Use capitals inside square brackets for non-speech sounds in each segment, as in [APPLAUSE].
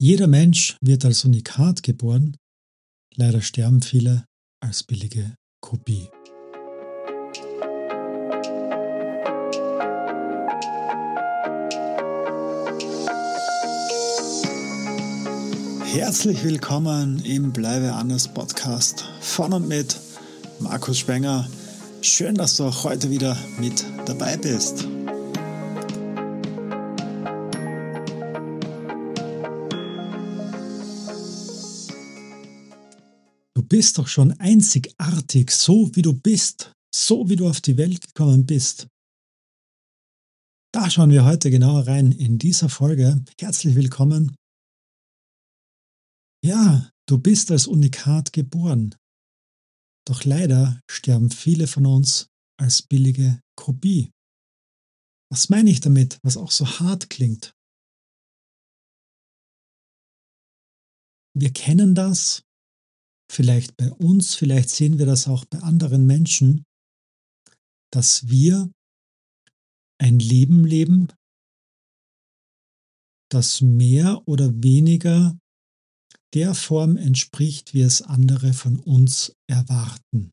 Jeder Mensch wird als Unikat geboren, leider sterben viele als billige Kopie. Herzlich willkommen im Bleibe anders Podcast von und mit Markus Spenger. Schön, dass du auch heute wieder mit dabei bist. Du bist doch schon einzigartig, so wie du bist, so wie du auf die Welt gekommen bist. Da schauen wir heute genauer rein in dieser Folge. Herzlich willkommen. Ja, du bist als Unikat geboren. Doch leider sterben viele von uns als billige Kopie. Was meine ich damit, was auch so hart klingt? Wir kennen das vielleicht bei uns, vielleicht sehen wir das auch bei anderen Menschen, dass wir ein Leben leben, das mehr oder weniger der Form entspricht, wie es andere von uns erwarten.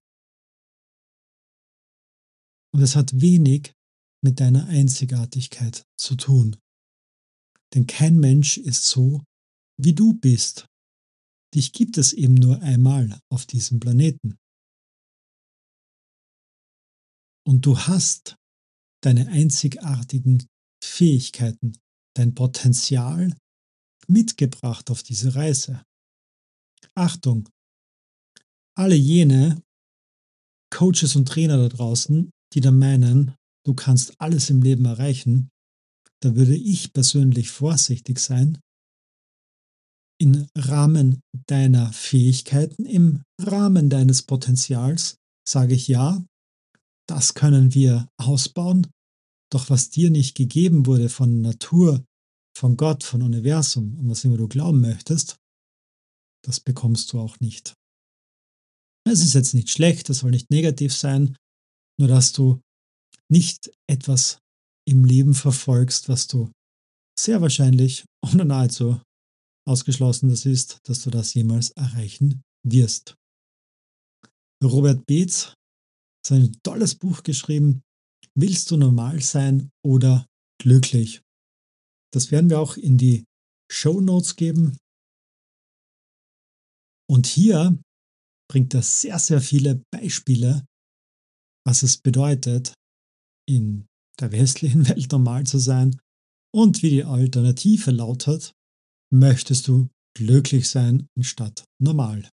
Und es hat wenig mit deiner Einzigartigkeit zu tun. Denn kein Mensch ist so, wie du bist. Dich gibt es eben nur einmal auf diesem Planeten. Und du hast deine einzigartigen Fähigkeiten, dein Potenzial mitgebracht auf diese Reise. Achtung, alle jene Coaches und Trainer da draußen, die da meinen, du kannst alles im Leben erreichen, da würde ich persönlich vorsichtig sein, im Rahmen deiner Fähigkeiten, im Rahmen deines Potenzials sage ich ja, das können wir ausbauen, doch was dir nicht gegeben wurde von Natur, von Gott, von Universum und was immer du glauben möchtest, das bekommst du auch nicht. Es ist jetzt nicht schlecht, das soll nicht negativ sein, nur dass du nicht etwas im Leben verfolgst, was du sehr wahrscheinlich oder nahezu ausgeschlossen das ist, dass du das jemals erreichen wirst. Robert Beetz hat ein tolles Buch geschrieben, Willst du normal sein oder glücklich? Das werden wir auch in die Show Notes geben. Und hier bringt er sehr, sehr viele Beispiele, was es bedeutet, in der westlichen [LAUGHS] Welt normal zu sein und wie die Alternative lautet, möchtest du glücklich sein anstatt normal.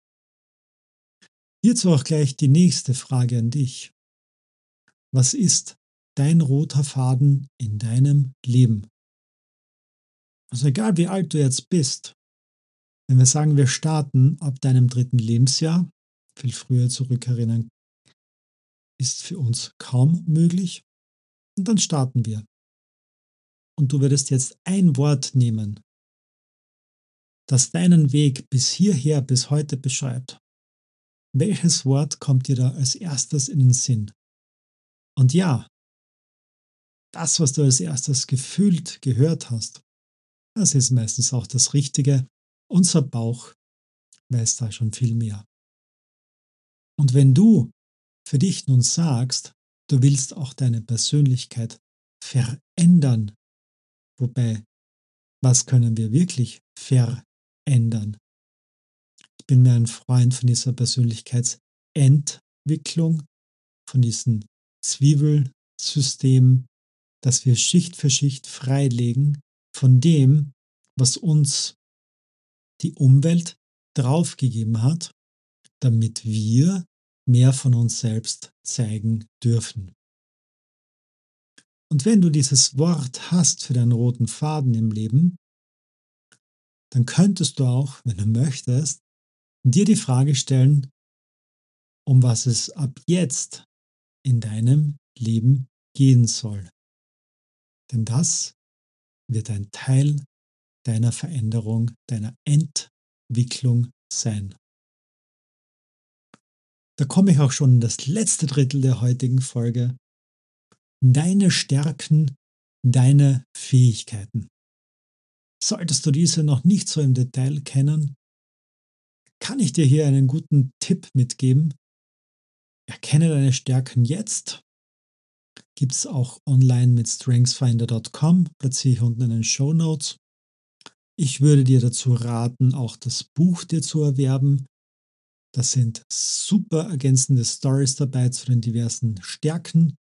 Hierzu auch gleich die nächste Frage an dich. Was ist dein roter Faden in deinem Leben? Also egal wie alt du jetzt bist, wenn wir sagen, wir starten ab deinem dritten Lebensjahr, viel früher zurückerinnern, ist für uns kaum möglich. Und dann starten wir. Und du würdest jetzt ein Wort nehmen, das deinen Weg bis hierher, bis heute beschreibt. Welches Wort kommt dir da als erstes in den Sinn? Und ja, das, was du als erstes gefühlt gehört hast, das ist meistens auch das Richtige. Unser Bauch weiß da schon viel mehr. Und wenn du für dich nun sagst, du willst auch deine Persönlichkeit verändern, wobei, was können wir wirklich verändern? Ändern. Ich bin mir ein Freund von dieser Persönlichkeitsentwicklung, von diesem Zwiebelsystem, das wir Schicht für Schicht freilegen von dem, was uns die Umwelt draufgegeben hat, damit wir mehr von uns selbst zeigen dürfen. Und wenn du dieses Wort hast für deinen roten Faden im Leben, dann könntest du auch, wenn du möchtest, dir die Frage stellen, um was es ab jetzt in deinem Leben gehen soll. Denn das wird ein Teil deiner Veränderung, deiner Entwicklung sein. Da komme ich auch schon in das letzte Drittel der heutigen Folge. Deine Stärken, deine Fähigkeiten. Solltest du diese noch nicht so im Detail kennen, kann ich dir hier einen guten Tipp mitgeben. Erkenne deine Stärken jetzt. Gibt es auch online mit strengthsfinder.com, platziere ich unten in den Show Notes. Ich würde dir dazu raten, auch das Buch dir zu erwerben. Da sind super ergänzende Stories dabei zu den diversen Stärken.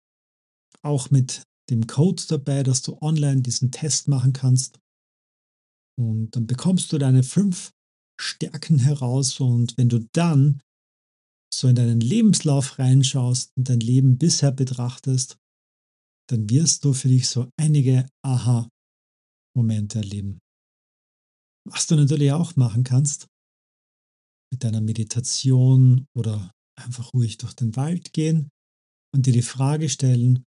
Auch mit dem Code dabei, dass du online diesen Test machen kannst. Und dann bekommst du deine fünf Stärken heraus und wenn du dann so in deinen Lebenslauf reinschaust und dein Leben bisher betrachtest, dann wirst du für dich so einige Aha-Momente erleben. Was du natürlich auch machen kannst, mit deiner Meditation oder einfach ruhig durch den Wald gehen und dir die Frage stellen,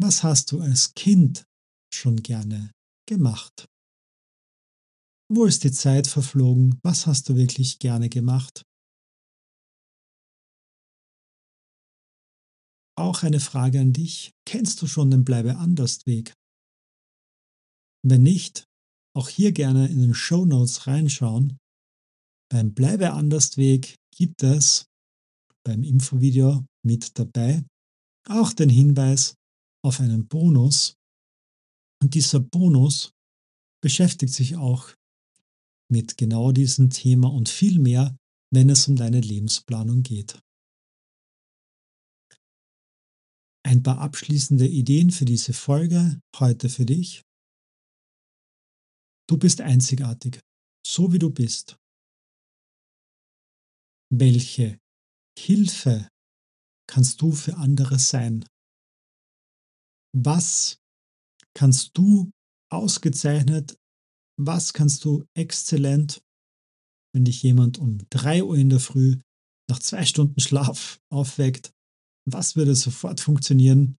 was hast du als Kind schon gerne gemacht? Wo ist die Zeit verflogen? Was hast du wirklich gerne gemacht? Auch eine Frage an dich. Kennst du schon den Bleibe anders Weg? Wenn nicht, auch hier gerne in den Show Notes reinschauen. Beim Bleibe anders Weg gibt es beim Infovideo mit dabei auch den Hinweis auf einen Bonus. Und dieser Bonus beschäftigt sich auch mit genau diesem Thema und viel mehr, wenn es um deine Lebensplanung geht. Ein paar abschließende Ideen für diese Folge heute für dich. Du bist einzigartig, so wie du bist. Welche Hilfe kannst du für andere sein? Was kannst du ausgezeichnet, was kannst du exzellent, wenn dich jemand um 3 Uhr in der Früh nach zwei Stunden Schlaf [LAUGHS] aufweckt, was würde sofort funktionieren?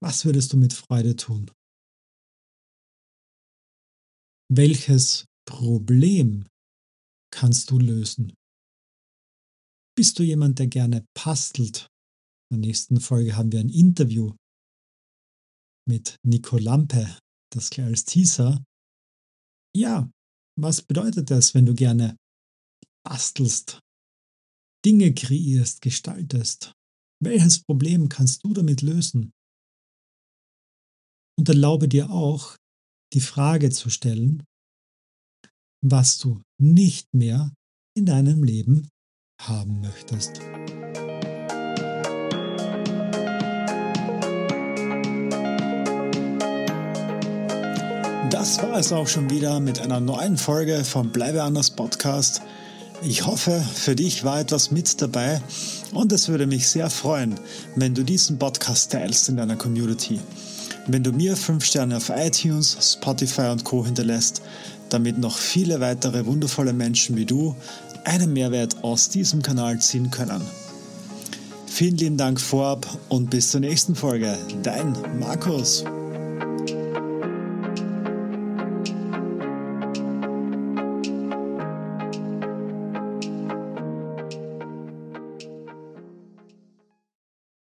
Was würdest du mit Freude tun? Welches Problem kannst du lösen? Bist du jemand, der gerne pastelt? In der nächsten Folge haben wir ein Interview mit Nico Lampe, das gleich als Teaser. Ja, was bedeutet das, wenn du gerne bastelst, Dinge kreierst, gestaltest? Welches Problem kannst du damit lösen? Und erlaube dir auch, die Frage zu stellen, was du nicht mehr in deinem Leben haben möchtest. Das war es auch schon wieder mit einer neuen Folge vom Bleibe anders Podcast. Ich hoffe, für dich war etwas mit dabei und es würde mich sehr freuen, wenn du diesen Podcast teilst in deiner Community. Wenn du mir 5 Sterne auf iTunes, Spotify und Co hinterlässt, damit noch viele weitere wundervolle Menschen wie du einen Mehrwert aus diesem Kanal ziehen können. Vielen lieben Dank vorab und bis zur nächsten Folge. Dein Markus.